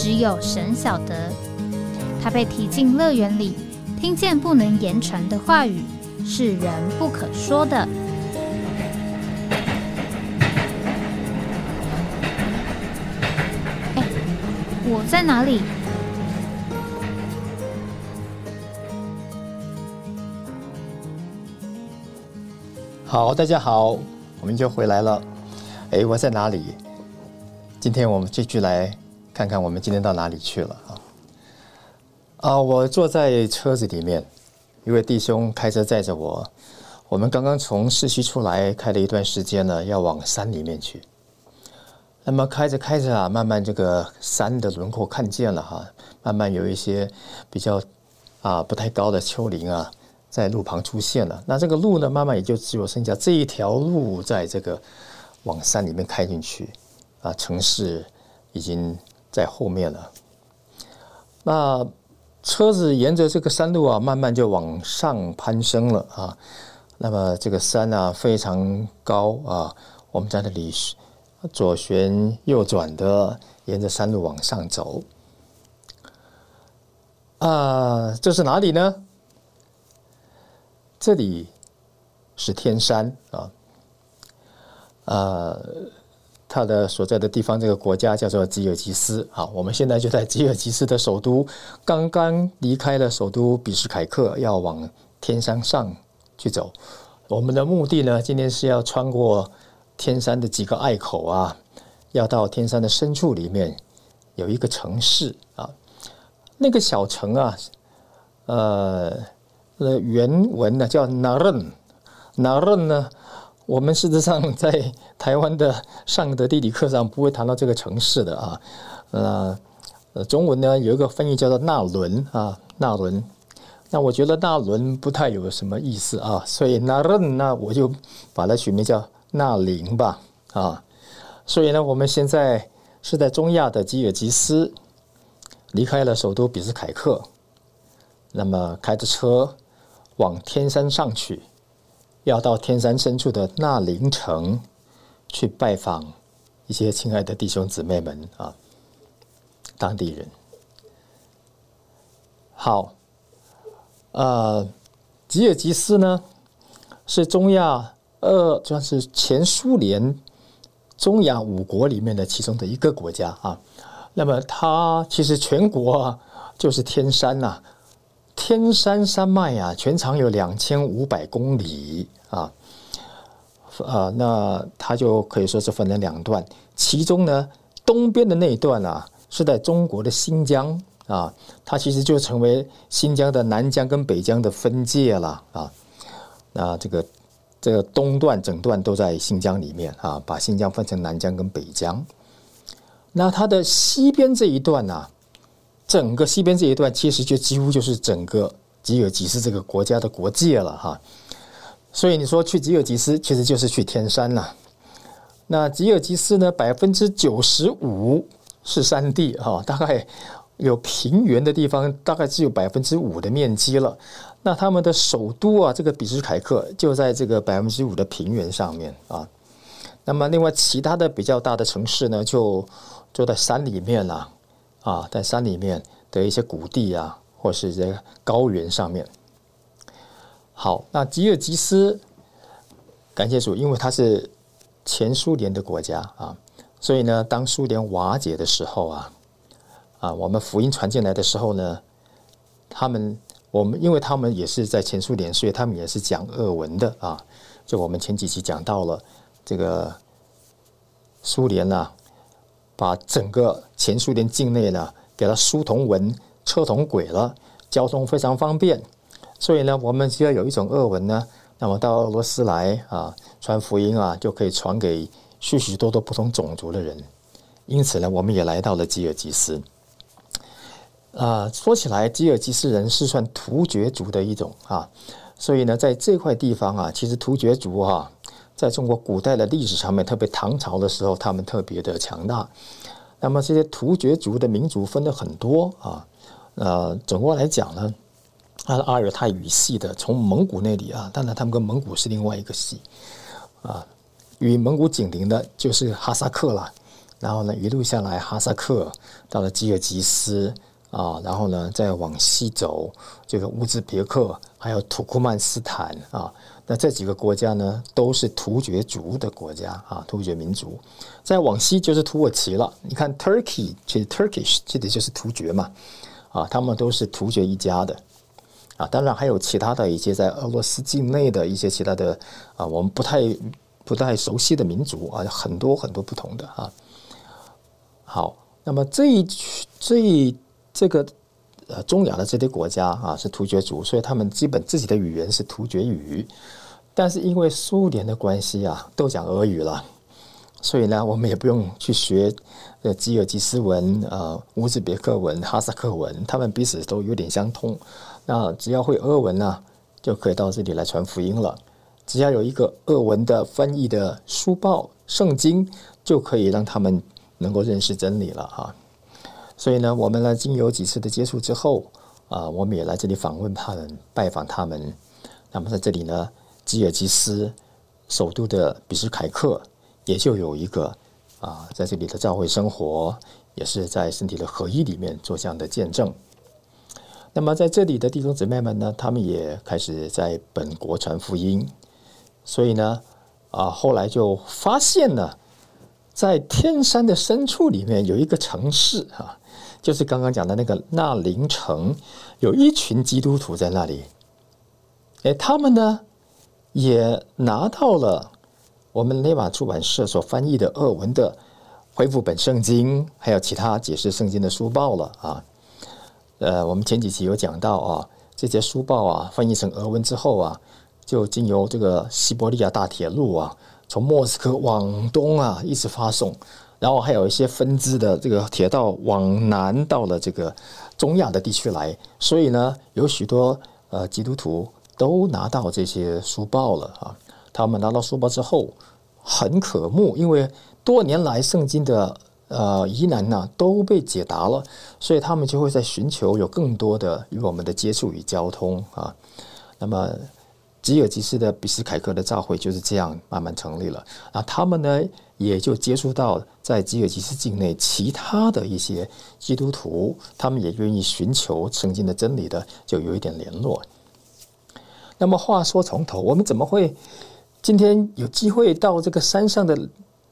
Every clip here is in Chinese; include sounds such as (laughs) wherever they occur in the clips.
只有神晓得，他被提进乐园里，听见不能言传的话语，是人不可说的。哎，我在哪里？好，大家好，我们就回来了。哎，我在哪里？今天我们继续来。看看我们今天到哪里去了啊？啊，我坐在车子里面，一位弟兄开车载着我。我们刚刚从市区出来，开了一段时间呢，要往山里面去。那么开着开着啊，慢慢这个山的轮廓看见了哈，慢慢有一些比较啊不太高的丘陵啊，在路旁出现了。那这个路呢，慢慢也就只有剩下这一条路，在这个往山里面开进去啊，城市已经。在后面了，那车子沿着这个山路啊，慢慢就往上攀升了啊。那么这个山啊非常高啊，我们在那里左旋右转的，沿着山路往上走。啊，这是哪里呢？这里是天山啊，呃。他的所在的地方，这个国家叫做吉尔吉斯。好，我们现在就在吉尔吉斯的首都，刚刚离开了首都比什凯克，要往天山上去走。我们的目的呢，今天是要穿过天山的几个隘口啊，要到天山的深处里面有一个城市啊，那个小城啊，呃，那，原文呢叫纳仁，纳仁呢。我们事实上在台湾的上的地理课上不会谈到这个城市的啊，呃，中文呢有一个翻译叫做纳伦啊，纳伦。那我觉得纳伦不太有什么意思啊，所以纳伦那我就把它取名叫纳林吧啊。所以呢，我们现在是在中亚的吉尔吉斯，离开了首都比斯凯克，那么开着车往天山上去。要到天山深处的那林城去拜访一些亲爱的弟兄姊妹们啊，当地人。好，呃，吉尔吉斯呢是中亚呃，算是前苏联中亚五国里面的其中的一个国家啊。那么它其实全国啊就是天山呐。天山山脉啊，全长有两千五百公里啊，啊，那它就可以说是分了两段。其中呢，东边的那一段啊，是在中国的新疆啊，它其实就成为新疆的南疆跟北疆的分界了啊。那这个这个东段整段都在新疆里面啊，把新疆分成南疆跟北疆。那它的西边这一段呢？整个西边这一段，其实就几乎就是整个吉尔吉斯这个国家的国界了哈。所以你说去吉尔吉斯，其实就是去天山了。那吉尔吉斯呢，百分之九十五是山地哈，大概有平原的地方，大概只有百分之五的面积了。那他们的首都啊，这个比什凯克就在这个百分之五的平原上面啊。那么另外其他的比较大的城市呢，就就在山里面了。啊在山里面的一些谷地啊，或是这个高原上面。好，那吉尔吉斯，感谢主，因为它是前苏联的国家啊，所以呢，当苏联瓦解的时候啊，啊，我们福音传进来的时候呢，他们我们因为他们也是在前苏联，所以他们也是讲俄文的啊。就我们前几期讲到了这个苏联啊。把整个前苏联境内呢，给它书同文、车同轨了，交通非常方便。所以呢，我们只要有一种俄文呢，那么到俄罗斯来啊，传福音啊，就可以传给许许多多不同种族的人。因此呢，我们也来到了吉尔吉斯。啊，说起来，吉尔吉斯人是算突厥族的一种啊，所以呢，在这块地方啊，其实突厥族啊，在中国古代的历史上面，特别唐朝的时候，他们特别的强大。那么这些突厥族的民族分的很多啊，呃，总过来讲呢，它是阿尔泰语系的，从蒙古那里啊，当然他们跟蒙古是另外一个系啊，与蒙古紧邻的就是哈萨克了，然后呢，一路下来哈萨克到了吉尔吉斯。啊，然后呢，再往西走，这个乌兹别克，还有土库曼斯坦啊，那这几个国家呢，都是突厥族的国家啊，突厥民族。再往西就是土耳其了。你看，Turkey 其实 Turkish 这里就是突厥嘛，啊，他们都是突厥一家的啊。当然还有其他的一些在俄罗斯境内的一些其他的啊，我们不太不太熟悉的民族啊，很多很多不同的啊。好，那么这一这一。这个呃，中亚的这些国家啊，是突厥族，所以他们基本自己的语言是突厥语。但是因为苏联的关系啊，都讲俄语了，所以呢，我们也不用去学呃吉尔吉斯文、呃乌兹别克文、哈萨克文，他们彼此都有点相通。那只要会俄文呢，就可以到这里来传福音了。只要有一个俄文的翻译的书报、圣经，就可以让他们能够认识真理了哈。所以呢，我们呢经有几次的接触之后，啊，我们也来这里访问他们，拜访他们。那么在这里呢，吉尔吉斯首都的比什凯克也就有一个啊，在这里的教会生活，也是在身体的合一里面做这样的见证。那么在这里的弟兄姊妹们呢，他们也开始在本国传福音。所以呢，啊，后来就发现了，在天山的深处里面有一个城市啊。就是刚刚讲的那个纳林城，有一群基督徒在那里。哎，他们呢也拿到了我们内瓦出版社所翻译的俄文的恢复本圣经，还有其他解释圣经的书报了啊。呃，我们前几期有讲到啊，这些书报啊翻译成俄文之后啊，就经由这个西伯利亚大铁路啊，从莫斯科往东啊一直发送。然后还有一些分支的这个铁道往南到了这个中亚的地区来，所以呢，有许多呃基督徒都拿到这些书报了啊。他们拿到书报之后很渴慕，因为多年来圣经的呃疑难呢都被解答了，所以他们就会在寻求有更多的与我们的接触与交通啊。那么。吉尔吉斯的比斯凯克的教会就是这样慢慢成立了。那他们呢，也就接触到在吉尔吉斯境内其他的一些基督徒，他们也愿意寻求圣经的真理的，就有一点联络。那么话说从头，我们怎么会今天有机会到这个山上的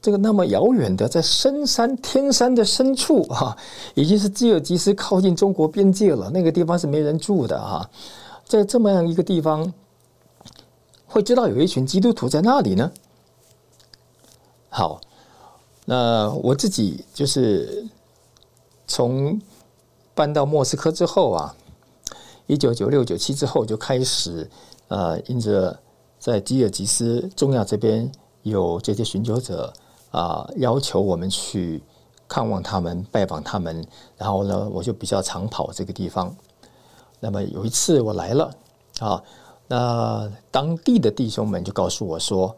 这个那么遥远的，在深山天山的深处啊，已经是吉尔吉斯靠近中国边界了，那个地方是没人住的啊，在这么样一个地方。会知道有一群基督徒在那里呢。好，那我自己就是从搬到莫斯科之后啊，一九九六九七之后就开始呃，因着在吉尔吉斯中亚这边有这些寻求者啊，要求我们去看望他们、拜访他们，然后呢，我就比较常跑这个地方。那么有一次我来了啊。那当地的弟兄们就告诉我说：“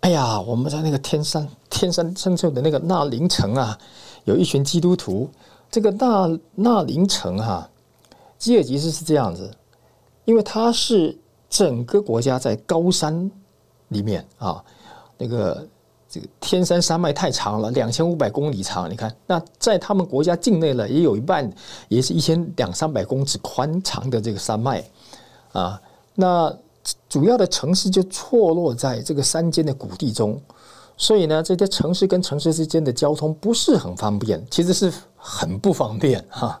哎呀，我们在那个天山天山深处的那个纳林城啊，有一群基督徒。这个纳纳林城哈，吉尔吉斯是这样子，因为它是整个国家在高山里面啊，那个这个天山山脉太长了，两千五百公里长。你看，那在他们国家境内了，也有一半也是一千两三百公尺宽长的这个山脉啊。”那主要的城市就错落在这个山间的谷地中，所以呢，这些城市跟城市之间的交通不是很方便，其实是很不方便哈。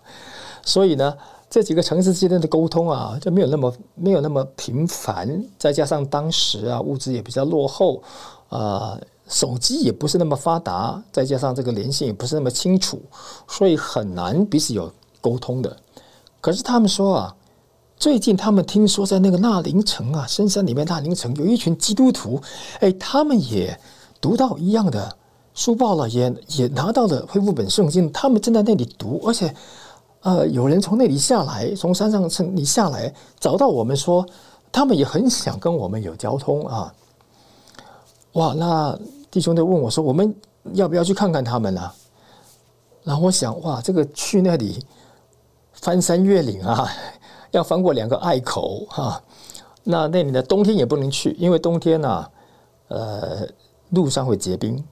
所以呢，这几个城市之间的沟通啊，就没有那么没有那么频繁。再加上当时啊，物资也比较落后，啊，手机也不是那么发达，再加上这个连线也不是那么清楚，所以很难彼此有沟通的。可是他们说啊。最近他们听说在那个纳林城啊，深山里面纳林城有一群基督徒，哎，他们也读到一样的书报了，也也拿到了恢复本圣经，他们正在那里读，而且呃，有人从那里下来，从山上从里下来，找到我们说，他们也很想跟我们有交通啊。哇，那弟兄就问我说，我们要不要去看看他们呢？然后我想，哇，这个去那里翻山越岭啊，要翻过两个隘口哈。那那里的冬天也不能去，因为冬天呢，呃，路上会结冰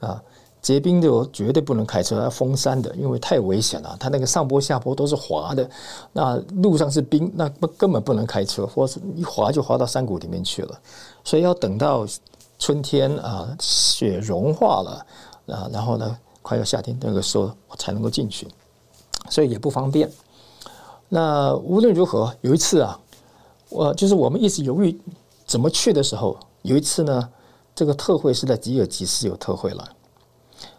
啊。结冰就绝对不能开车，要封山的，因为太危险了。它那个上坡下坡都是滑的，那路上是冰，那不根本不能开车，或是一滑就滑到山谷里面去了。所以要等到春天啊，雪融化了啊，然后呢，快要夏天那个时候才能够进去，所以也不方便。那无论如何，有一次啊，我就是我们一直犹豫怎么去的时候，有一次呢，这个特会是在吉尔吉斯有特会了。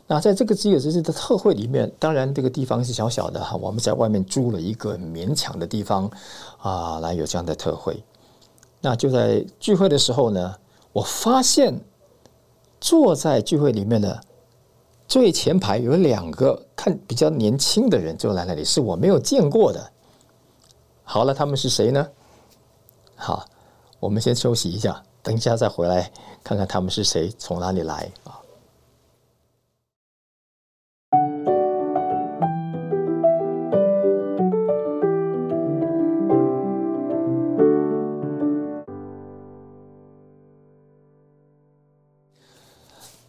那在这个吉尔吉斯的特会里面，当然这个地方是小小的哈，我们在外面租了一个勉强的地方啊，来有这样的特会。那就在聚会的时候呢，我发现坐在聚会里面的最前排有两个看比较年轻的人坐在那里，是我没有见过的。好了，他们是谁呢？好，我们先休息一下，等一下再回来看看他们是谁，从哪里来啊？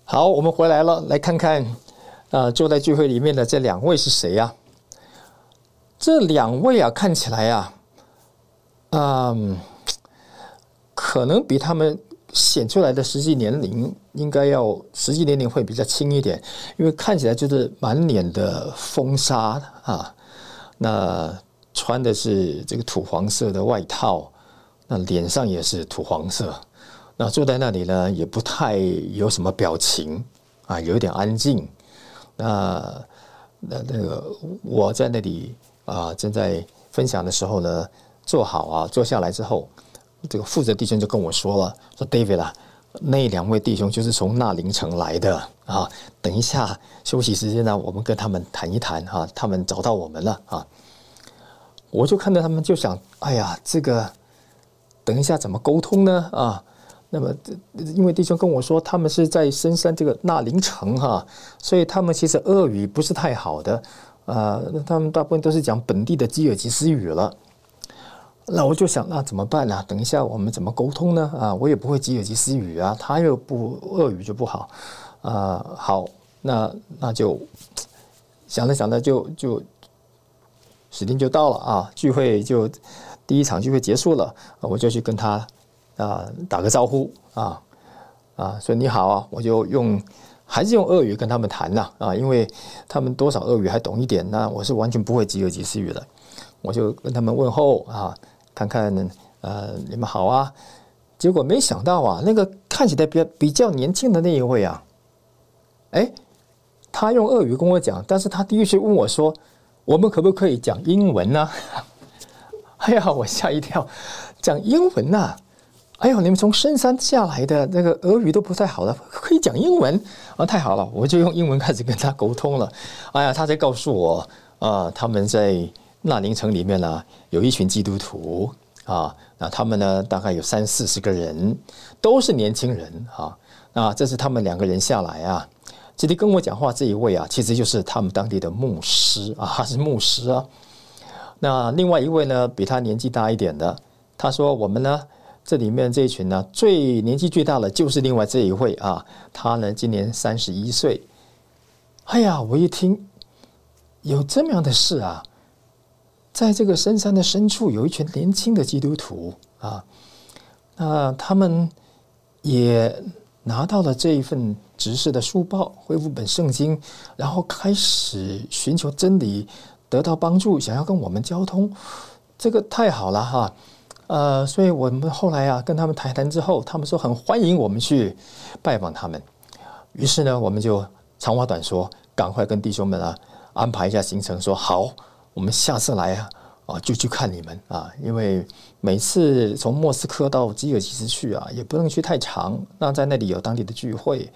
好，我们回来了，来看看，啊，坐在聚会里面的这两位是谁呀？这两位啊，看起来啊，嗯，可能比他们显出来的实际年龄应该要实际年龄会比较轻一点，因为看起来就是满脸的风沙啊，那穿的是这个土黄色的外套，那脸上也是土黄色。那坐在那里呢，也不太有什么表情啊，有点安静。那那那个我在那里啊，正在分享的时候呢，坐好啊，坐下来之后，这个负责弟兄就跟我说了，说 David 啊，那两位弟兄就是从纳林城来的啊。等一下休息时间呢，我们跟他们谈一谈哈，他们找到我们了啊。我就看到他们就想，哎呀，这个等一下怎么沟通呢啊？那么，因为弟兄跟我说，他们是在深山这个纳林城哈，所以他们其实俄语不是太好的，啊，他们大部分都是讲本地的基尔吉斯语了。那我就想，那怎么办呢？等一下我们怎么沟通呢？啊，我也不会基尔吉斯语啊，他又不俄语就不好，啊，好，那那就想着想着就就时间就到了啊，聚会就第一场聚会结束了，我就去跟他。啊，打个招呼啊啊，说你好啊，我就用还是用俄语跟他们谈呐啊，因为他们多少俄语还懂一点，那我是完全不会吉尔吉斯语的，我就跟他们问候啊，看看呃你们好啊，结果没想到啊，那个看起来比较比较年轻的那一位啊，哎，他用俄语跟我讲，但是他第一句问我说，我们可不可以讲英文呢？(laughs) 哎呀，我吓一跳，讲英文呐！哎呦，你们从深山下来的那个俄语都不太好了，可以讲英文啊！太好了，我就用英文开始跟他沟通了。哎呀，他才告诉我啊，他们在纳林城里面呢，有一群基督徒啊，那他们呢大概有三四十个人，都是年轻人啊。那这是他们两个人下来啊，这里跟我讲话这一位啊，其实就是他们当地的牧师啊，是牧师啊。那另外一位呢，比他年纪大一点的，他说我们呢。这里面这一群呢，最年纪最大的就是另外这一位啊，他呢今年三十一岁。哎呀，我一听有这么样的事啊，在这个深山的深处有一群年轻的基督徒啊，那他们也拿到了这一份执事的书报，恢复本圣经，然后开始寻求真理，得到帮助，想要跟我们交通，这个太好了哈。呃，所以我们后来啊，跟他们谈谈之后，他们说很欢迎我们去拜访他们。于是呢，我们就长话短说，赶快跟弟兄们啊安排一下行程，说好，我们下次来啊，啊，就去看你们啊，因为每次从莫斯科到吉尔吉斯去啊，也不能去太长，那在那里有当地的聚会，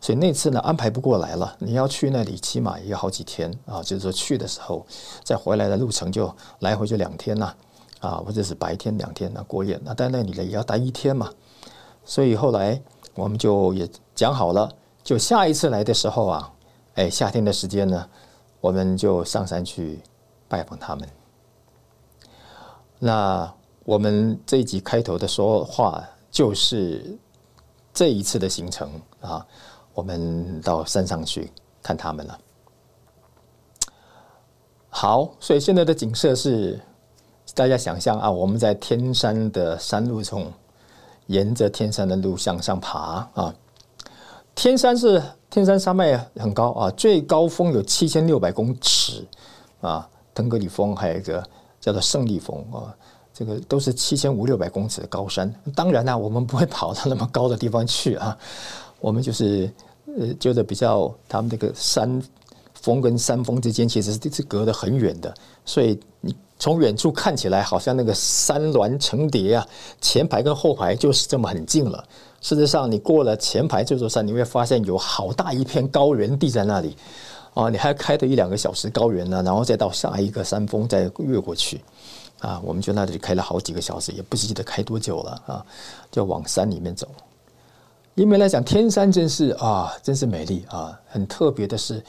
所以那次呢安排不过来了。你要去那里，起码也要好几天啊，就是说去的时候，再回来的路程就来回就两天呐，啊，啊或者是白天两天那过夜，那在那里呢也要待一天嘛。所以后来我们就也讲好了，就下一次来的时候啊，哎，夏天的时间呢，我们就上山去拜访他们。那我们这一集开头的说话就是这一次的行程啊，我们到山上去看他们了。好，所以现在的景色是大家想象啊，我们在天山的山路中，沿着天山的路向上爬啊。天山是天山山脉很高啊，最高峰有七千六百公尺啊，腾格里峰还有一个。叫做胜利峰啊，这个都是七千五六百公尺的高山。当然呢，我们不会跑到那么高的地方去啊，我们就是呃，觉得比较他们这个山峰跟山峰之间其实是是隔得很远的，所以你从远处看起来好像那个山峦层叠啊，前排跟后排就是这么很近了。事实上，你过了前排这座山，你会发现有好大一片高原地在那里。啊，你还开的一两个小时高原呢，然后再到下一个山峰再越过去，啊，我们就那里开了好几个小时，也不记得开多久了啊，就往山里面走。因为来讲，天山真是啊，真是美丽啊，很特别的是，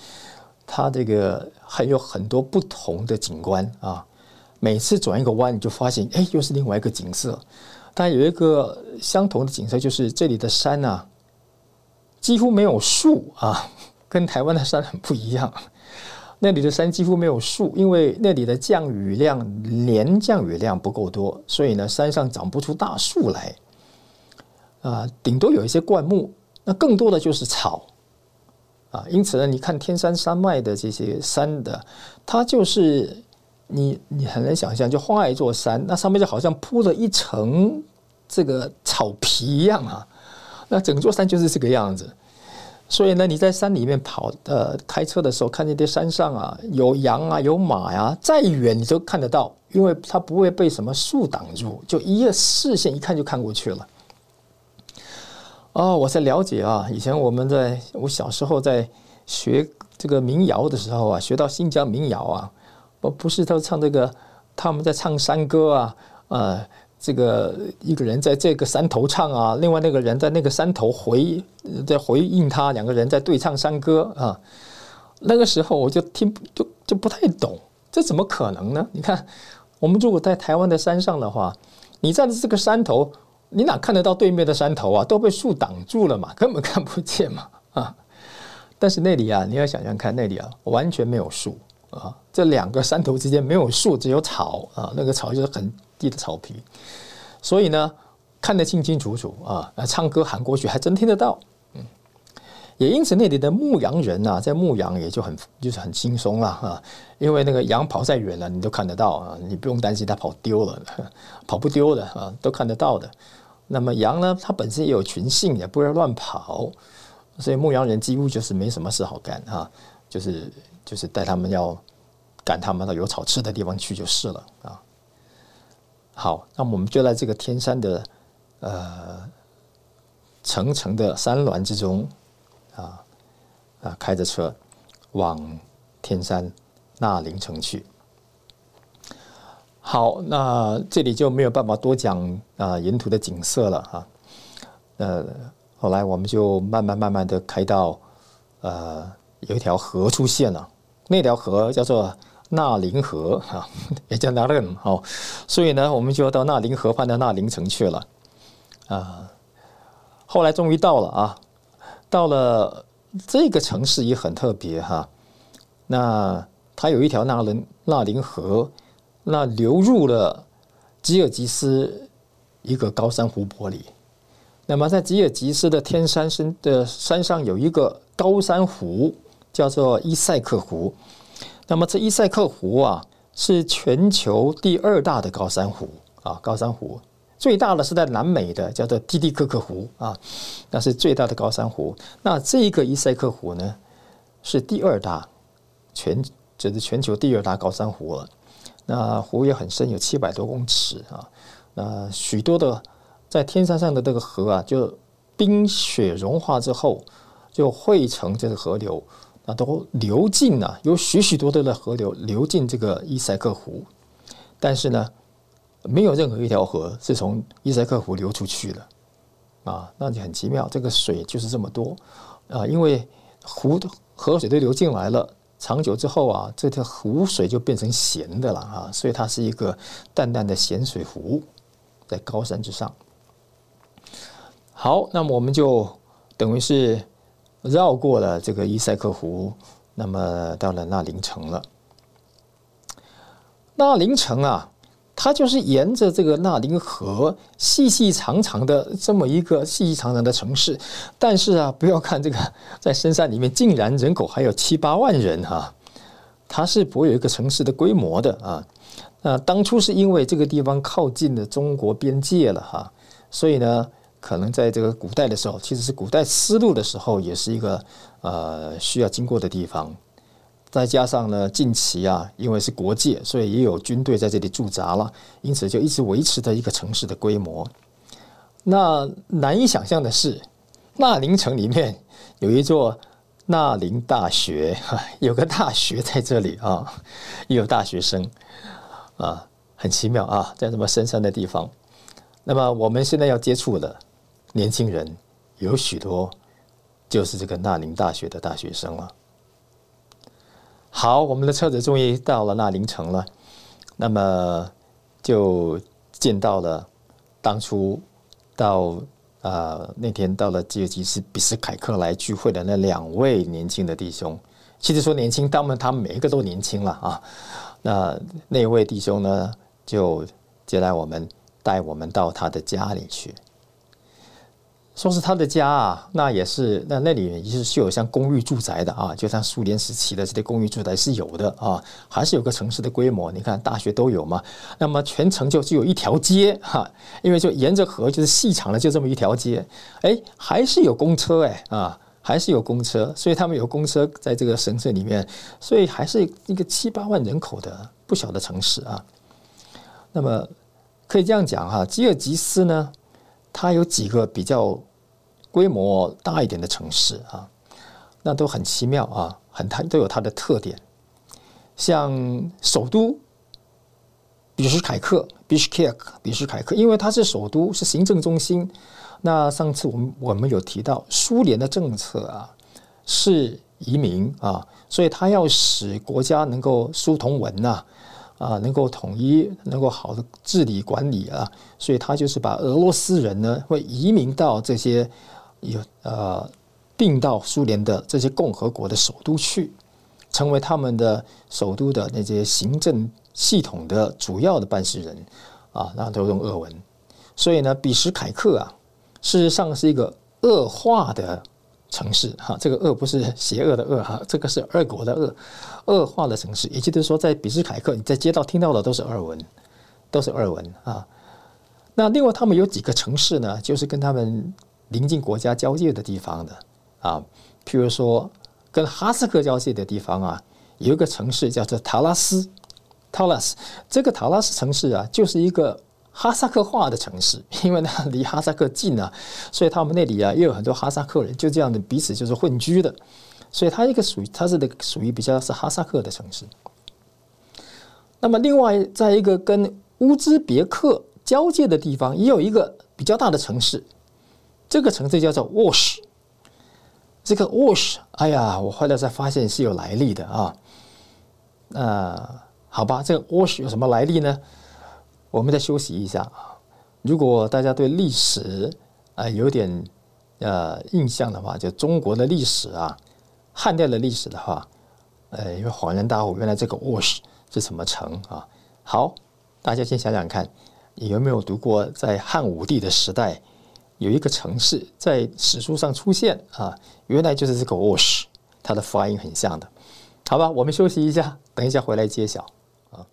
它这个还有很多不同的景观啊，每次转一个弯，你就发现哎，又是另外一个景色。但有一个相同的景色，就是这里的山呐，几乎没有树啊。(laughs) 跟台湾的山很不一样，那里的山几乎没有树，因为那里的降雨量年降雨量不够多，所以呢，山上长不出大树来，啊，顶多有一些灌木，那更多的就是草，啊，因此呢，你看天山山脉的这些山的，它就是你你很难想象，就画一座山，那上面就好像铺了一层这个草皮一样啊，那整座山就是这个样子。所以呢，你在山里面跑，呃，开车的时候看那些山上啊，有羊啊，有马呀，再远你都看得到，因为它不会被什么树挡住，就一个视线一看就看过去了。哦，我在了解啊，以前我们在我小时候在学这个民谣的时候啊，学到新疆民谣啊，不不是他唱这个，他们在唱山歌啊，呃。这个一个人在这个山头唱啊，另外那个人在那个山头回在回应他，两个人在对唱山歌啊。那个时候我就听就就不太懂，这怎么可能呢？你看，我们如果在台湾的山上的话，你站在这个山头，你哪看得到对面的山头啊？都被树挡住了嘛，根本看不见嘛啊。但是那里啊，你要想想看，那里啊完全没有树啊，这两个山头之间没有树，只有草啊，那个草就是很。低的草皮，所以呢，看得清清楚楚啊！唱歌喊过去还真听得到，嗯，也因此那里的牧羊人啊，在牧羊也就很就是很轻松了啊，因为那个羊跑再远了，你都看得到啊，你不用担心它跑丢了，跑不丢的啊，都看得到的。那么羊呢，它本身也有群性，也不会乱跑，所以牧羊人几乎就是没什么事好干啊，就是就是带他们要赶他们到有草吃的地方去就是了啊。好，那我们就在这个天山的呃层层的山峦之中啊啊，开着车往天山那林城去。好，那这里就没有办法多讲啊沿途的景色了哈。呃，后来我们就慢慢慢慢的开到呃有一条河出现了，那条河叫做。纳林河啊，(laughs) 也叫纳伦哦，所以呢，我们就要到纳林河畔的纳林城去了啊。后来终于到了啊，到了这个城市也很特别哈。那它有一条纳林纳林河，那流入了吉尔吉斯一个高山湖泊里。那么在吉尔吉斯的天山山的山上有一个高山湖，叫做伊塞克湖。那么这伊塞克湖啊，是全球第二大的高山湖啊，高山湖最大的是在南美的，叫做蒂蒂科克湖啊，那是最大的高山湖。那这个伊塞克湖呢，是第二大，全就是全球第二大高山湖了。那湖也很深，有七百多公尺啊。那许多的在天山上的这个河啊，就冰雪融化之后，就汇成这个河流，啊都流进啊，有许许多多的河流流进这个伊塞克湖。但是呢，没有任何一条河是从伊塞克湖流出去的啊，那就很奇妙。这个水就是这么多啊，因为湖的河水都流进来了，长久之后啊，这条湖水就变成咸的了啊，所以它是一个淡淡的咸水湖，在高山之上。好，那么我们就等于是绕过了这个伊塞克湖，那么到了那林城了。那林城啊，它就是沿着这个纳林河细细长长的这么一个细细长长的城市。但是啊，不要看这个在深山里面，竟然人口还有七八万人哈，它是不会有一个城市的规模的啊。那当初是因为这个地方靠近了中国边界了哈，所以呢，可能在这个古代的时候，其实是古代丝路的时候，也是一个呃需要经过的地方。再加上呢，近期啊，因为是国界，所以也有军队在这里驻扎了，因此就一直维持着一个城市的规模。那难以想象的是，纳林城里面有一座纳林大学，(laughs) 有个大学在这里啊，(laughs) 也有大学生啊，很奇妙啊，在这么深山的地方。那么我们现在要接触的年轻人有许多，就是这个纳林大学的大学生了。好，我们的车子终于到了那林城了，那么就见到了当初到啊那天到了吉尔吉斯比斯凯克来聚会的那两位年轻的弟兄。其实说年轻，他们他们每一个都年轻了啊。那那位弟兄呢，就接待我们，带我们到他的家里去。说是他的家啊，那也是那那里也是是有像公寓住宅的啊，就像苏联时期的这些公寓住宅是有的啊，还是有个城市的规模。你看大学都有嘛，那么全城就只有一条街哈，因为就沿着河就是细长的就这么一条街，哎，还是有公车哎啊，还是有公车，所以他们有公车在这个城市里面，所以还是一个七八万人口的不小的城市啊。那么可以这样讲哈，吉尔吉斯呢，它有几个比较。规模大一点的城市啊，那都很奇妙啊，很它都有它的特点。像首都比什凯克 （Bishkek），比什凯克，因为它是首都，是行政中心。那上次我们我们有提到，苏联的政策啊是移民啊，所以它要使国家能够书同文呐，啊，能够统一，能够好的治理管理啊，所以他就是把俄罗斯人呢会移民到这些。有呃，并到苏联的这些共和国的首都去，成为他们的首都的那些行政系统的主要的办事人啊，那都用俄文。所以呢，比什凯克啊，事实上是一个恶化的城市哈。这个恶不是邪恶的恶哈，这个是俄国的恶，恶化的城市。也就是说，在比什凯克，你在街道听到的都是俄文，都是俄文啊。那另外，他们有几个城市呢，就是跟他们。临近国家交界的地方的啊，譬如说跟哈萨克交界的地方啊，有一个城市叫做塔拉斯，塔拉斯这个塔拉斯城市啊，就是一个哈萨克化的城市，(laughs) 因为呢离哈萨克近啊，所以他们那里啊也有很多哈萨克人，就这样的彼此就是混居的，所以它一个属于它是的属于比较是哈萨克的城市。那么另外在一个跟乌兹别克交界的地方，也有一个比较大的城市。这个城市叫做 Wash，这个 Wash，哎呀，我后来才发现是有来历的啊。那好吧，这个 Wash 有什么来历呢？我们再休息一下啊。如果大家对历史啊有点呃印象的话，就中国的历史啊，汉代的历史的话，呃，因为恍然大悟，原来这个 Wash 是什么城啊？好，大家先想想看，你有没有读过在汉武帝的时代？有一个城市在史书上出现啊，原来就是这个 Wash，它的发音很像的，好吧，我们休息一下，等一下回来揭晓啊。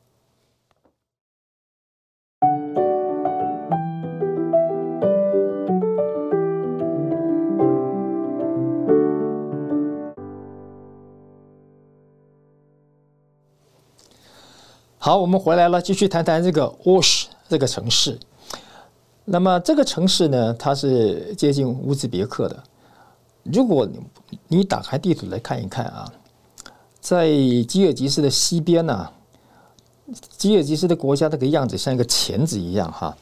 好，我们回来了，继续谈谈这个 Osh 这个城市。那么这个城市呢，它是接近乌兹别克的。如果你你打开地图来看一看啊，在吉尔吉斯的西边呢，吉尔吉斯的国家那个样子像一个钳子一样哈。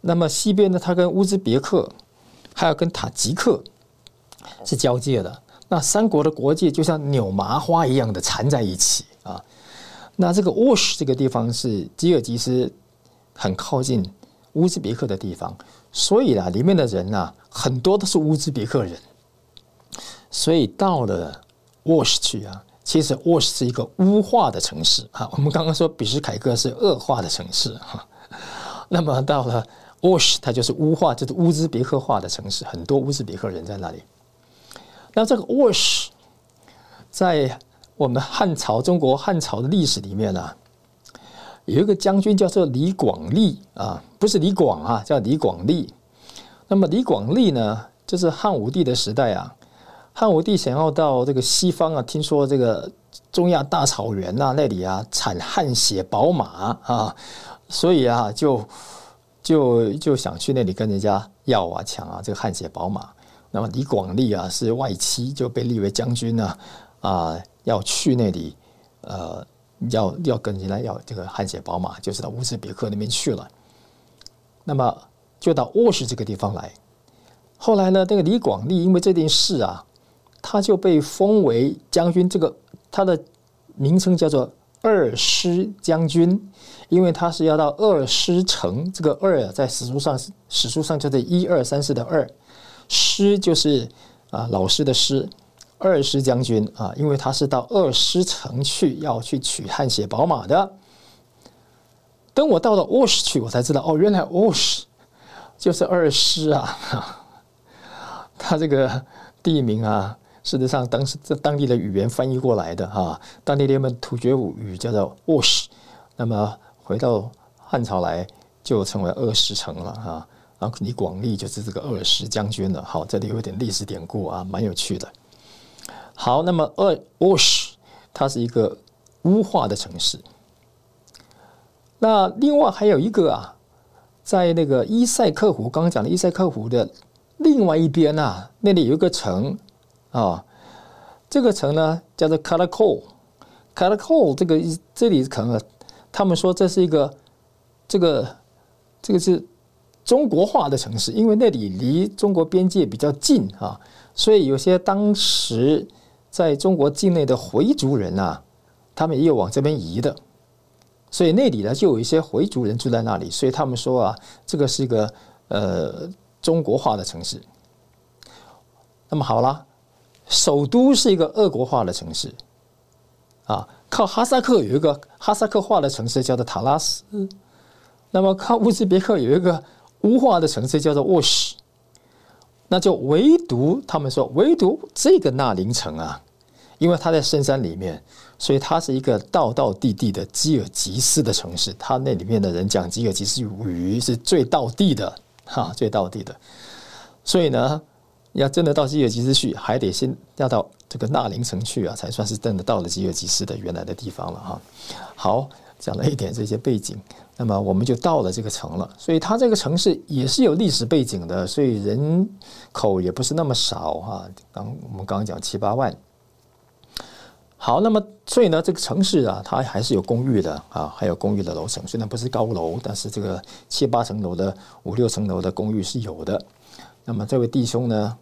那么西边呢，它跟乌兹别克还有跟塔吉克是交界的。那三国的国界就像扭麻花一样的缠在一起啊。那这个沃什这个地方是吉尔吉斯很靠近。乌兹别克的地方，所以啊，里面的人呐，很多都是乌兹别克人。所以到了沃什去啊，其实沃什是一个乌化的城市啊。我们刚刚说比什凯克是恶化的城市哈，那么到了沃什，它就是乌化，就是乌兹别克化的城市，很多乌兹别克人在那里。那这个沃什在我们汉朝中国汉朝的历史里面呢？有一个将军叫做李广利啊，不是李广啊，叫李广利。那么李广利呢，就是汉武帝的时代啊，汉武帝想要到这个西方啊，听说这个中亚大草原呐那里啊产汗血宝马啊，所以啊就就就想去那里跟人家要啊抢啊这个汗血宝马。那么李广利啊是外戚，就被立为将军呢啊，要去那里呃。要要跟人家要这个汗血宝马，就是到乌兹别克那边去了。那么就到沃什这个地方来。后来呢，那个李广利因为这件事啊，他就被封为将军。这个他的名称叫做二师将军，因为他是要到二师城。这个二在史书上史书上叫做一二三四的二，师就是啊老师的师。二师将军啊，因为他是到二师城去要去取汗血宝马的。等我到了沃什去，我才知道哦，原来沃什就是二师啊。(laughs) 他这个地名啊，事实上当时这当地的语言翻译过来的哈，当地人们突厥语语叫做沃什。那么回到汉朝来，就成为二师城了啊。然后李广利就是这个二师将军了。好，这里有点历史典故啊，蛮有趣的。好，那么，Osh，它是一个乌化的城市。那另外还有一个啊，在那个伊塞克湖，刚刚讲的伊塞克湖的另外一边啊，那里有一个城啊，这个城呢叫做卡拉库，卡拉库这个这里可能他们说这是一个这个这个是中国化的城市，因为那里离中国边界比较近啊，所以有些当时。在中国境内的回族人呐，他们也有往这边移的，所以那里呢就有一些回族人住在那里，所以他们说啊，这个是一个呃中国化的城市。那么好了，首都是一个俄国化的城市，啊，靠哈萨克有一个哈萨克化的城市叫做塔拉斯，那么靠乌兹别克有一个乌化的城市叫做沃什。那就唯独他们说，唯独这个纳林城啊，因为它在深山里面，所以它是一个道道地地的吉尔吉斯的城市。它那里面的人讲吉尔吉斯语是最道地的，哈，最道地的。所以呢，要真的到吉尔吉斯去，还得先要到这个纳林城去啊，才算是真的到了吉尔吉斯的原来的地方了哈。好，讲了一点这些背景。那么我们就到了这个城了，所以它这个城市也是有历史背景的，所以人口也不是那么少哈。刚我们刚刚讲七八万。好，那么所以呢，这个城市啊，它还是有公寓的啊，还有公寓的楼层，虽然不是高楼，但是这个七八层楼的、五六层楼的公寓是有的。那么这位弟兄呢，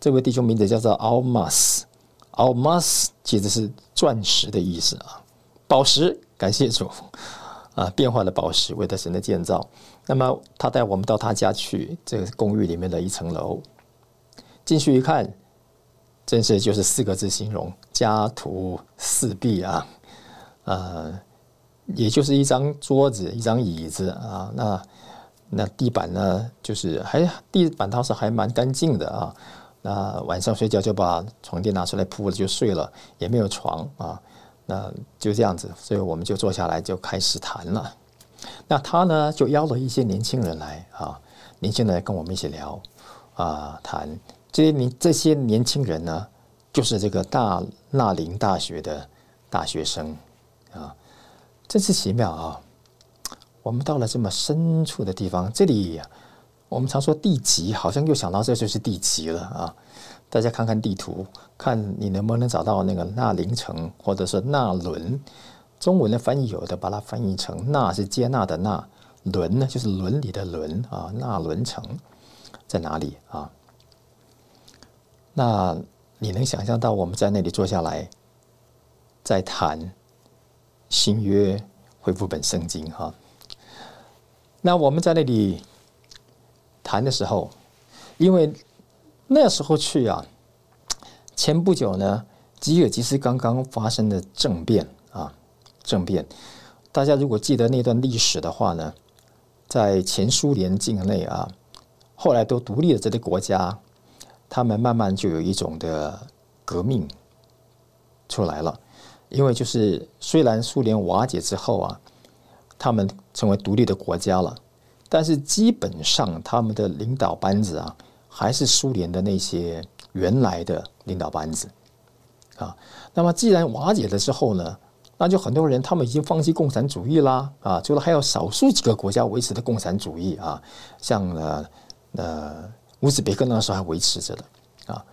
这位弟兄名字叫做 Almas，Almas 其实是钻石的意思啊，宝石，感谢主。啊，变化的宝石，为的神的建造。那么他带我们到他家去，这个公寓里面的一层楼，进去一看，真是就是四个字形容：家徒四壁啊！呃，也就是一张桌子，一张椅子啊。那那地板呢，就是还地板倒是还蛮干净的啊。那晚上睡觉就把床垫拿出来铺了就睡了，也没有床啊。那就这样子，所以我们就坐下来就开始谈了。那他呢，就邀了一些年轻人来啊，年轻人来跟我们一起聊啊，谈这些年这些年轻人呢，就是这个大纳林大学的大学生啊。真是奇妙啊！我们到了这么深处的地方，这里我们常说地极，好像又想到这就是地极了啊！大家看看地图，看你能不能找到那个纳林城，或者是纳伦。中文的翻译有的把它翻译成“纳”是接纳的“纳”，“伦”呢就是伦理的“伦”啊。纳伦城在哪里啊？那你能想象到我们在那里坐下来，在谈新约恢复本圣经哈？那我们在那里谈的时候，因为那时候去啊，前不久呢，吉尔吉斯刚刚发生的政变啊。政变，大家如果记得那段历史的话呢，在前苏联境内啊，后来都独立的这些国家，他们慢慢就有一种的革命出来了。因为就是虽然苏联瓦解之后啊，他们成为独立的国家了，但是基本上他们的领导班子啊，还是苏联的那些原来的领导班子啊。那么既然瓦解了之后呢？那就很多人，他们已经放弃共产主义啦，啊，除了还有少数几个国家维持的共产主义啊，像呃呃乌兹别克那时候还维持着的啊，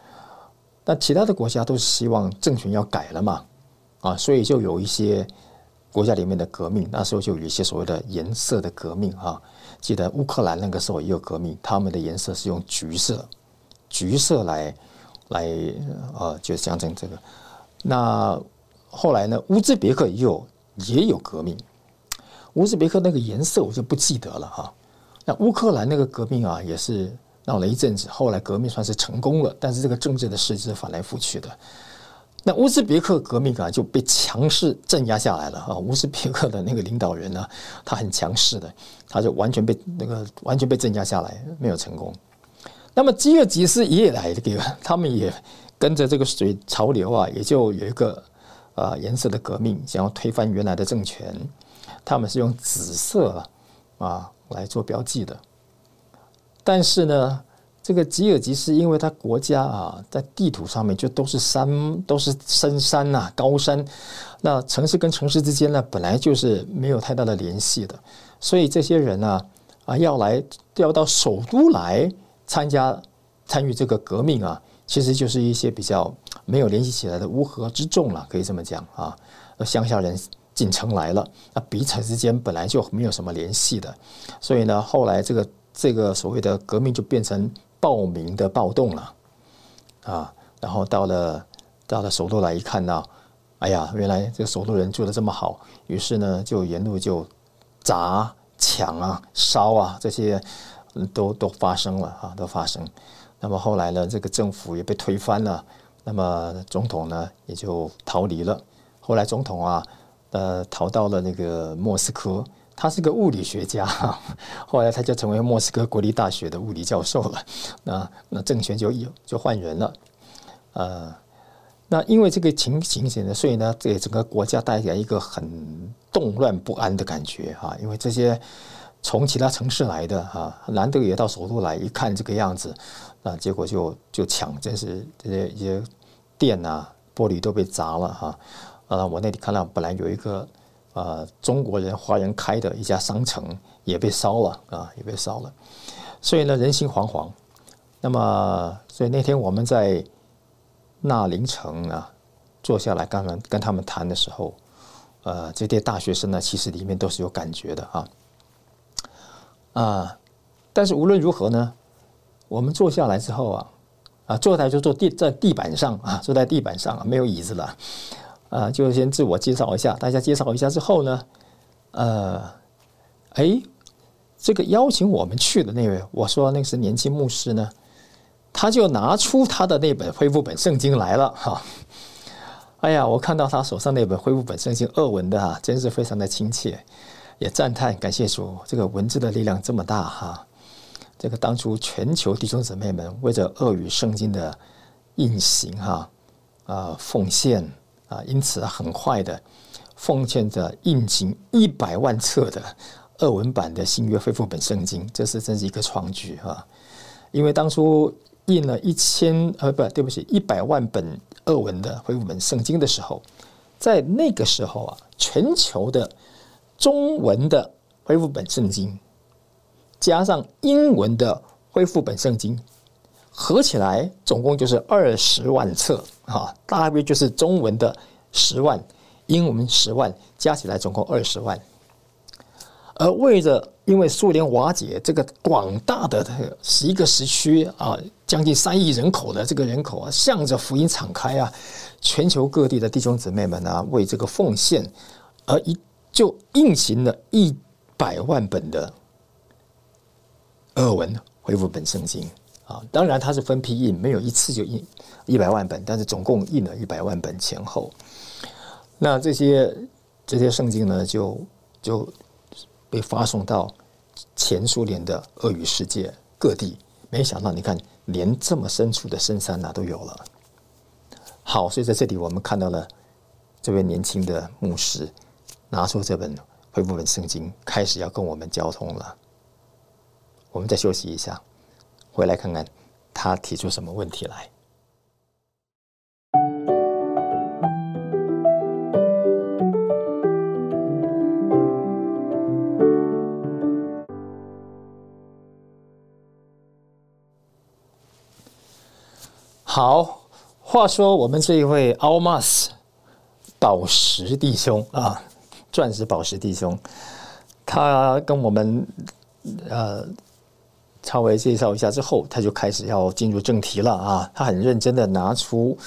那其他的国家都是希望政权要改了嘛，啊，所以就有一些国家里面的革命，那时候就有一些所谓的颜色的革命啊，记得乌克兰那个时候也有革命，他们的颜色是用橘色，橘色来来呃，就象征这个那。后来呢，乌兹别克也有也有革命，乌兹别克那个颜色我就不记得了哈。那乌克兰那个革命啊，也是闹了一阵子，后来革命算是成功了，但是这个政治的势是翻来覆去的。那乌兹别克革命啊就被强势镇压下来了啊。乌兹别克的那个领导人呢，他很强势的，他就完全被那个完全被镇压下来，没有成功。那么吉尔吉斯也来这个，他们也跟着这个水潮流啊，也就有一个。啊，颜色的革命想要推翻原来的政权，他们是用紫色啊来做标记的。但是呢，这个吉尔吉斯，因为它国家啊在地图上面就都是山，都是深山呐，高山，那城市跟城市之间呢本来就是没有太大的联系的，所以这些人呢啊要来要到首都来参加参与这个革命啊。其实就是一些比较没有联系起来的乌合之众了，可以这么讲啊。乡下人进城来了，那彼此之间本来就没有什么联系的，所以呢，后来这个这个所谓的革命就变成暴民的暴动了啊。然后到了到了首都来一看呢，哎呀，原来这个首都人住的这么好，于是呢，就沿路就砸、抢啊、烧啊，这些都都发生了啊，都发生。那么后来呢，这个政府也被推翻了，那么总统呢也就逃离了。后来总统啊，呃，逃到了那个莫斯科，他是个物理学家，(laughs) 后来他就成为莫斯科国立大学的物理教授了。那那政权就有就换人了，呃，那因为这个情情形呢，所以呢，给整个国家带来一个很动乱不安的感觉哈，因为这些从其他城市来的哈，难得也到首都来，一看这个样子。啊，结果就就抢，真是这些一些店啊，玻璃都被砸了哈。啊，我那里看到本来有一个呃中国人华人开的一家商城也被烧了啊，也被烧了。所以呢，人心惶惶。那么，所以那天我们在纳林城啊坐下来，刚刚跟他们谈的时候，呃，这些大学生呢，其实里面都是有感觉的啊。啊，但是无论如何呢？我们坐下来之后啊，啊，坐台就坐地在地板上啊，坐在地板上啊，没有椅子了，啊，就先自我介绍一下，大家介绍一下之后呢，呃，哎，这个邀请我们去的那位，我说那是年轻牧师呢，他就拿出他的那本恢复本圣经来了哈，哎呀，我看到他手上那本恢复本圣经二文的啊，真是非常的亲切，也赞叹感谢主，这个文字的力量这么大哈。这个当初全球弟兄姊妹们为着恶语圣经的印行哈啊奉献啊，因此很快的奉献着印行一百万册的二文版的新约恢复本圣经，这是真是一个创举啊！因为当初印了一千呃不对不起一百万本二文的恢复本圣经的时候，在那个时候啊，全球的中文的恢复本圣经，加上英文的恢复本圣经，合起来总共就是二十万册啊，大约就是中文的十万，英文十万，加起来总共二十万。而为着因为苏联瓦解，这个广大的十一个时区啊，将近三亿人口的这个人口啊，向着福音敞开啊，全球各地的弟兄姊妹们啊，为这个奉献，而一就印行了一百万本的俄文恢复本圣经啊。当然它是分批印，没有一次就印一百万本，但是总共印了一百万本前后。那这些这些圣经呢，就就。被发送到前苏联的俄语世界各地，没想到你看，连这么深处的深山呐都有了。好，所以在这里我们看到了这位年轻的牧师拿出这本恢复本圣经，开始要跟我们交通了。我们再休息一下，回来看看他提出什么问题来。好，话说我们这一位奥马斯宝石弟兄啊，钻石宝石弟兄，他跟我们呃稍微介绍一下之后，他就开始要进入正题了啊。他很认真的拿出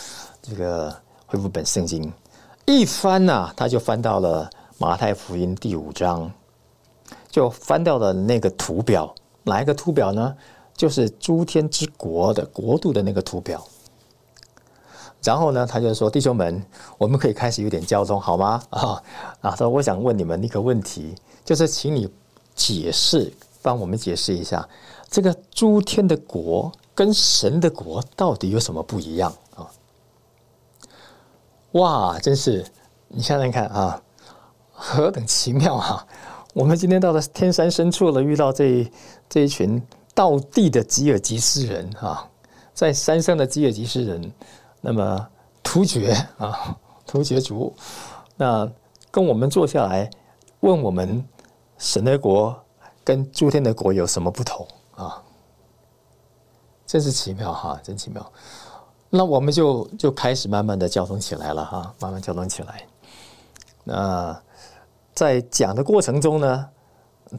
这个恢复本圣经，一翻呐，他就翻到了马太福音第五章，就翻到了那个图表，哪一个图表呢？就是诸天之国的国度的那个图表。然后呢，他就说：“弟兄们，我们可以开始有点交通，好吗？啊，啊，说我想问你们一个问题，就是请你解释，帮我们解释一下，这个诸天的国跟神的国到底有什么不一样啊？哇，真是你想想看啊，何等奇妙啊！我们今天到了天山深处了，遇到这这一群道地的吉尔吉斯人啊，在山上的吉尔吉斯人。”那么突厥啊，突厥族，那跟我们坐下来问我们神的国跟诸天的国有什么不同啊？真是奇妙哈，真奇妙。那我们就就开始慢慢的交通起来了哈，慢慢交通起来。那在讲的过程中呢，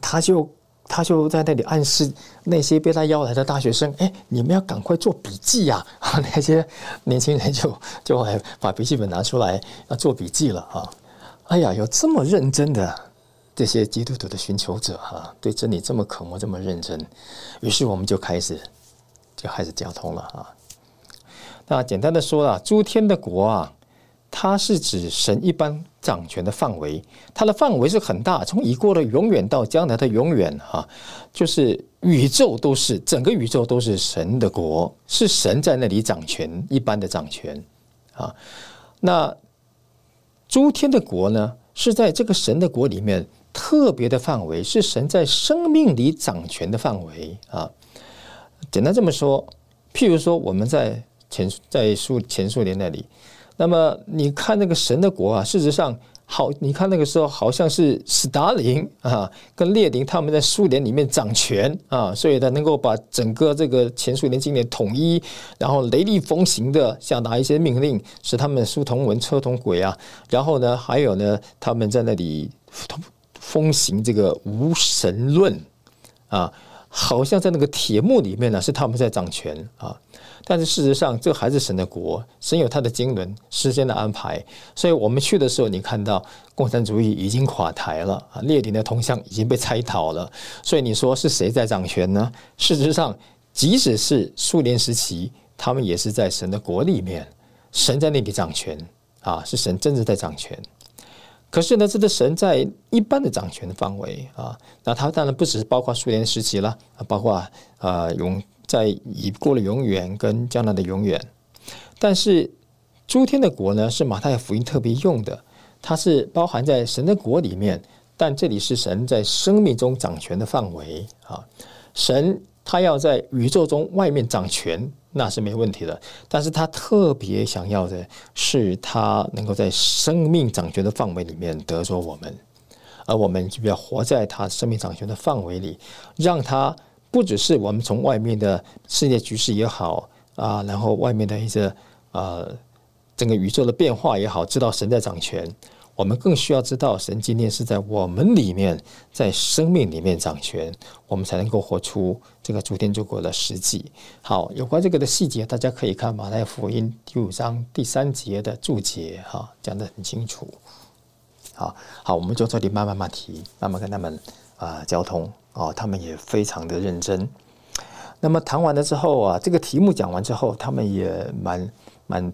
他就。他就在那里暗示那些被他邀来的大学生：“哎，你们要赶快做笔记呀！” (laughs) 那些年轻人就就把笔记本拿出来要做笔记了啊！哎呀，有这么认真的这些基督徒的寻求者哈，对真理这么渴慕、这么认真，于是我们就开始就开始交通了啊！那简单的说啊，诸天的国啊。它是指神一般掌权的范围，它的范围是很大，从已过的永远到将来的永远，哈，就是宇宙都是整个宇宙都是神的国，是神在那里掌权，一般的掌权啊。那诸天的国呢，是在这个神的国里面特别的范围，是神在生命里掌权的范围啊。简单这么说，譬如说我们在前在数前数年那里。那么你看那个神的国啊，事实上好，你看那个时候好像是斯大林啊，跟列宁他们在苏联里面掌权啊，所以他能够把整个这个前苏联经典统一，然后雷厉风行的下达一些命令，使他们书同文车同轨啊，然后呢还有呢他们在那里风行这个无神论啊。好像在那个铁幕里面呢，是他们在掌权啊，但是事实上，这还是神的国，神有他的经纶、时间的安排。所以我们去的时候，你看到共产主义已经垮台了啊，列宁的铜像已经被拆倒了。所以你说是谁在掌权呢？事实上，即使是苏联时期，他们也是在神的国里面，神在那里掌权啊，是神真正在掌权。可是呢，这个神在一般的掌权的范围啊，那他当然不只是包括苏联时期了，包括啊永在已过了永远跟将来的永远。但是诸天的国呢，是马太福音特别用的，它是包含在神的国里面，但这里是神在生命中掌权的范围啊，神他要在宇宙中外面掌权。那是没问题的，但是他特别想要的是，他能够在生命掌权的范围里面得着我们，而我们就要活在他生命掌权的范围里，让他不只是我们从外面的世界局势也好啊，然后外面的一些呃整个宇宙的变化也好，知道神在掌权。我们更需要知道，神今天是在我们里面，在生命里面掌权，我们才能够活出这个主天主国的实际。好，有关这个的细节，大家可以看马太福音第五章第三节的注解，哈，讲得很清楚。好，好，我们就这里慢慢慢提，慢慢跟他们啊交通哦，他们也非常的认真。那么谈完了之后啊，这个题目讲完之后，他们也蛮蛮。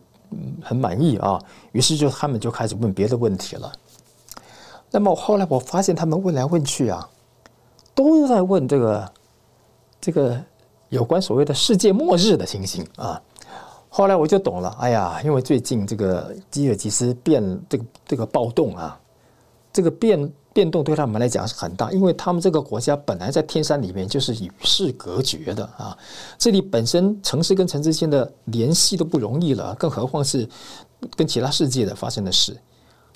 很满意啊，于是就他们就开始问别的问题了。那么后来我发现他们问来问去啊，都在问这个这个有关所谓的世界末日的情形啊。后来我就懂了，哎呀，因为最近这个基尔吉斯变这个这个暴动啊，这个变。变动对他们来讲是很大，因为他们这个国家本来在天山里面就是与世隔绝的啊，这里本身城市跟城之间的联系都不容易了，更何况是跟其他世界的发生的事。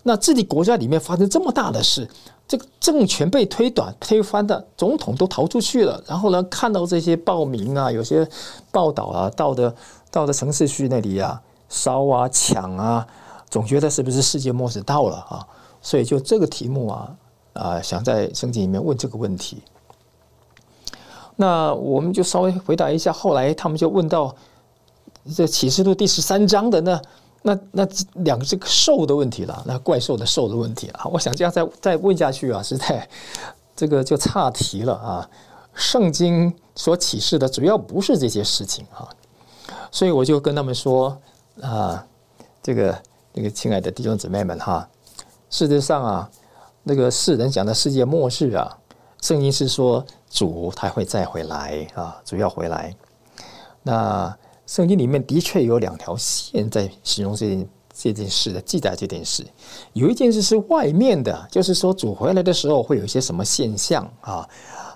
那自己国家里面发生这么大的事，这个政权被推短推翻的，总统都逃出去了，然后呢，看到这些报名啊，有些报道啊，到的到的城市去那里啊，烧啊抢啊，总觉得是不是世界末日到了啊？所以就这个题目啊。啊，想在圣经里面问这个问题，那我们就稍微回答一下。后来他们就问到这启示录第十三章的那那那两个这个兽的问题了，那怪兽的兽的问题了。我想这样再再问下去啊，实在这个就岔题了啊。圣经所启示的主要不是这些事情啊，所以我就跟他们说啊，这个这个亲爱的弟兄姊妹们哈，事实上啊。那个世人讲的世界末日啊，圣经是说主他会再回来啊，主要回来。那圣经里面的确有两条线在形容这件这件事的记载这件事。有一件事是外面的，就是说主回来的时候会有一些什么现象啊？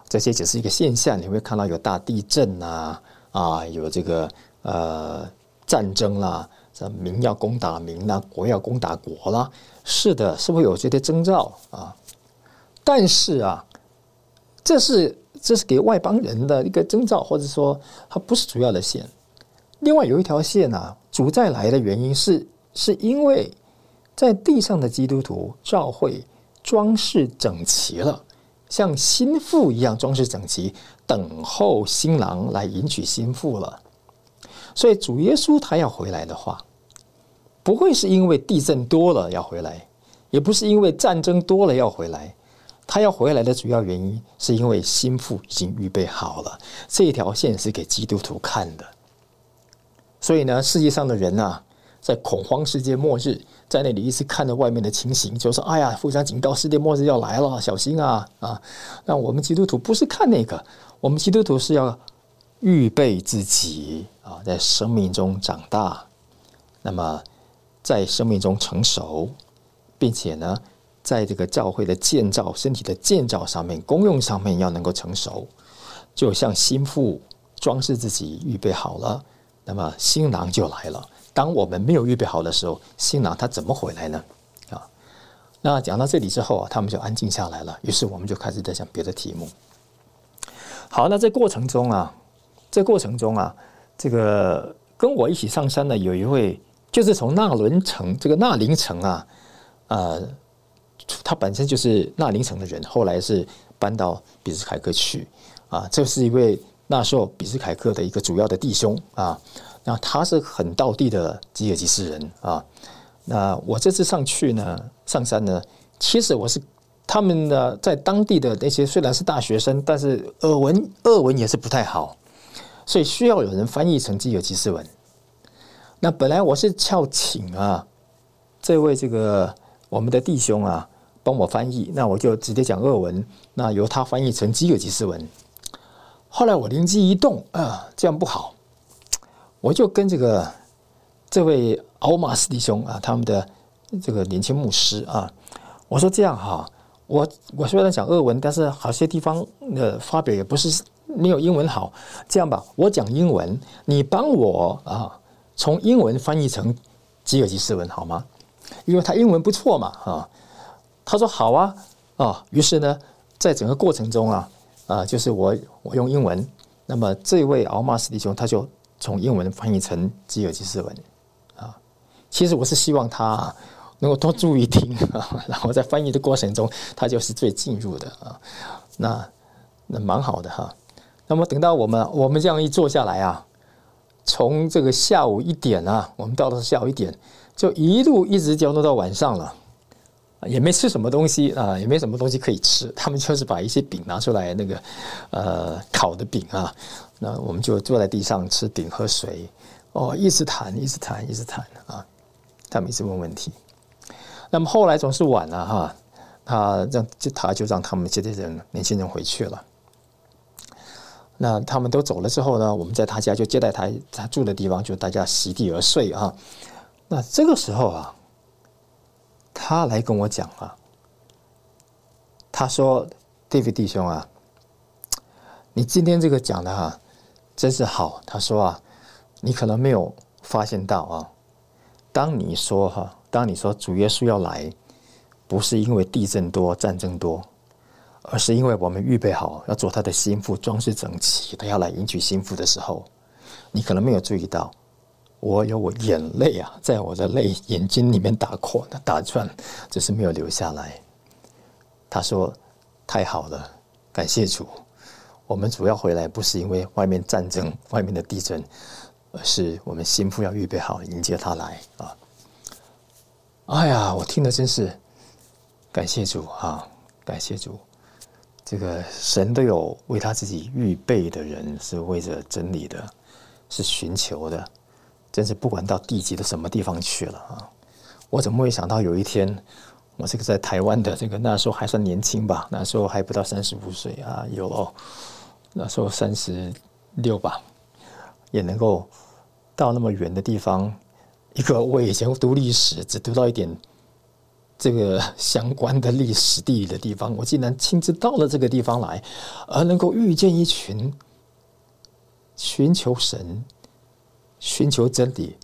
这些只是一个现象，你会看到有大地震啊，啊，有这个呃战争啦，这民要攻打民啦，国要攻打国啦。是的，是会有这些征兆啊，但是啊，这是这是给外邦人的一个征兆，或者说它不是主要的线。另外有一条线啊，主再来的原因是，是因为在地上的基督徒教会装饰整齐了，像新妇一样装饰整齐，等候新郎来迎娶新妇了。所以主耶稣他要回来的话。不会是因为地震多了要回来，也不是因为战争多了要回来，他要回来的主要原因是因为心腹已经预备好了，这一条线是给基督徒看的。所以呢，世界上的人呐，在恐慌世界末日，在那里一直看着外面的情形，就说：“哎呀，互相警告，世界末日要来了，小心啊啊！”那我们基督徒不是看那个，我们基督徒是要预备自己啊，在生命中长大，那么。在生命中成熟，并且呢，在这个教会的建造、身体的建造上面、功用上面要能够成熟，就像心腹装饰自己预备好了，那么新郎就来了。当我们没有预备好的时候，新郎他怎么回来呢？啊，那讲到这里之后啊，他们就安静下来了。于是我们就开始在讲别的题目。好，那在过程中啊，在过程中啊，这个跟我一起上山的有一位。就是从纳伦城这个纳林城啊，呃，他本身就是纳林城的人，后来是搬到比斯凯克去啊。这是一位那时候比斯凯克的一个主要的弟兄啊。那他是很道地的吉尔吉斯人啊。那我这次上去呢，上山呢，其实我是他们呢在当地的那些虽然是大学生，但是俄文俄文也是不太好，所以需要有人翻译成基尔吉斯文。那本来我是翘请啊，这位这个我们的弟兄啊，帮我翻译，那我就直接讲俄文，那由他翻译成基尔吉斯文。后来我灵机一动啊，这样不好，我就跟这个这位奥马斯弟兄啊，他们的这个年轻牧师啊，我说这样哈，我我虽然讲俄文，但是好些地方的发表也不是没有英文好，这样吧，我讲英文，你帮我啊。从英文翻译成吉尔吉斯文好吗？因为他英文不错嘛，啊，他说好啊，啊，于是呢，在整个过程中啊，啊，就是我我用英文，那么这位奥马斯弟兄他就从英文翻译成吉尔吉斯文啊。其实我是希望他能够多注意听啊，(laughs) 然后在翻译的过程中，他就是最进入的啊。那那蛮好的哈。那么等到我们我们这样一坐下来啊，从这个下午一点啊，我们到了下午一点，就一路一直交流到晚上了。也没吃什么东西啊，也没什么东西可以吃。他们就是把一些饼拿出来，那个呃烤的饼啊，那我们就坐在地上吃饼喝水，哦，一直谈，一直谈，一直谈啊。他们一直问问题。那么后来总是晚了哈，他让就他就让他们这些人年轻人回去了。那他们都走了之后呢，我们在他家就接待他，他住的地方就大家席地而睡啊。那这个时候啊。他来跟我讲啊，他说：“David 弟兄啊，你今天这个讲的哈，真是好。”他说啊，你可能没有发现到啊，当你说哈，当你说主耶稣要来，不是因为地震多、战争多，而是因为我们预备好要做他的心腹，装饰整齐，他要来迎娶心腹的时候，你可能没有注意到。我有我眼泪啊，在我的泪眼睛里面打扩、打转，只是没有流下来。他说：“太好了，感谢主。我们主要回来不是因为外面战争、外面的地震，而是我们心腹要预备好迎接他来啊！”哎呀，我听的真是感谢主啊，感谢主。这个神都有为他自己预备的人，是为着真理的，是寻求的。真是不管到地级的什么地方去了啊！我怎么会想到有一天，我这个在台湾的这个那时候还算年轻吧，那时候还不到三十五岁啊，有那时候三十六吧，也能够到那么远的地方，一个我以前读历史只读到一点这个相关的历史地理的地方，我竟然亲自到了这个地方来，而能够遇见一群寻求神。寻求真理，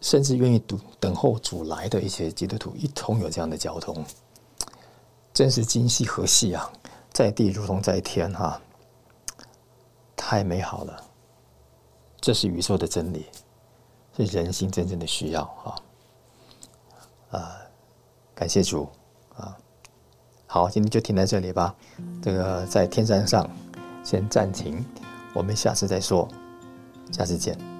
甚至愿意等等候主来的一些基督徒，一同有这样的交通，真是今夕何夕啊！在地如同在天，哈，太美好了。这是宇宙的真理，是人心真正的需要啊！啊，感谢主啊！好，今天就停在这里吧。这个在天山上先暂停，我们下次再说，下次见。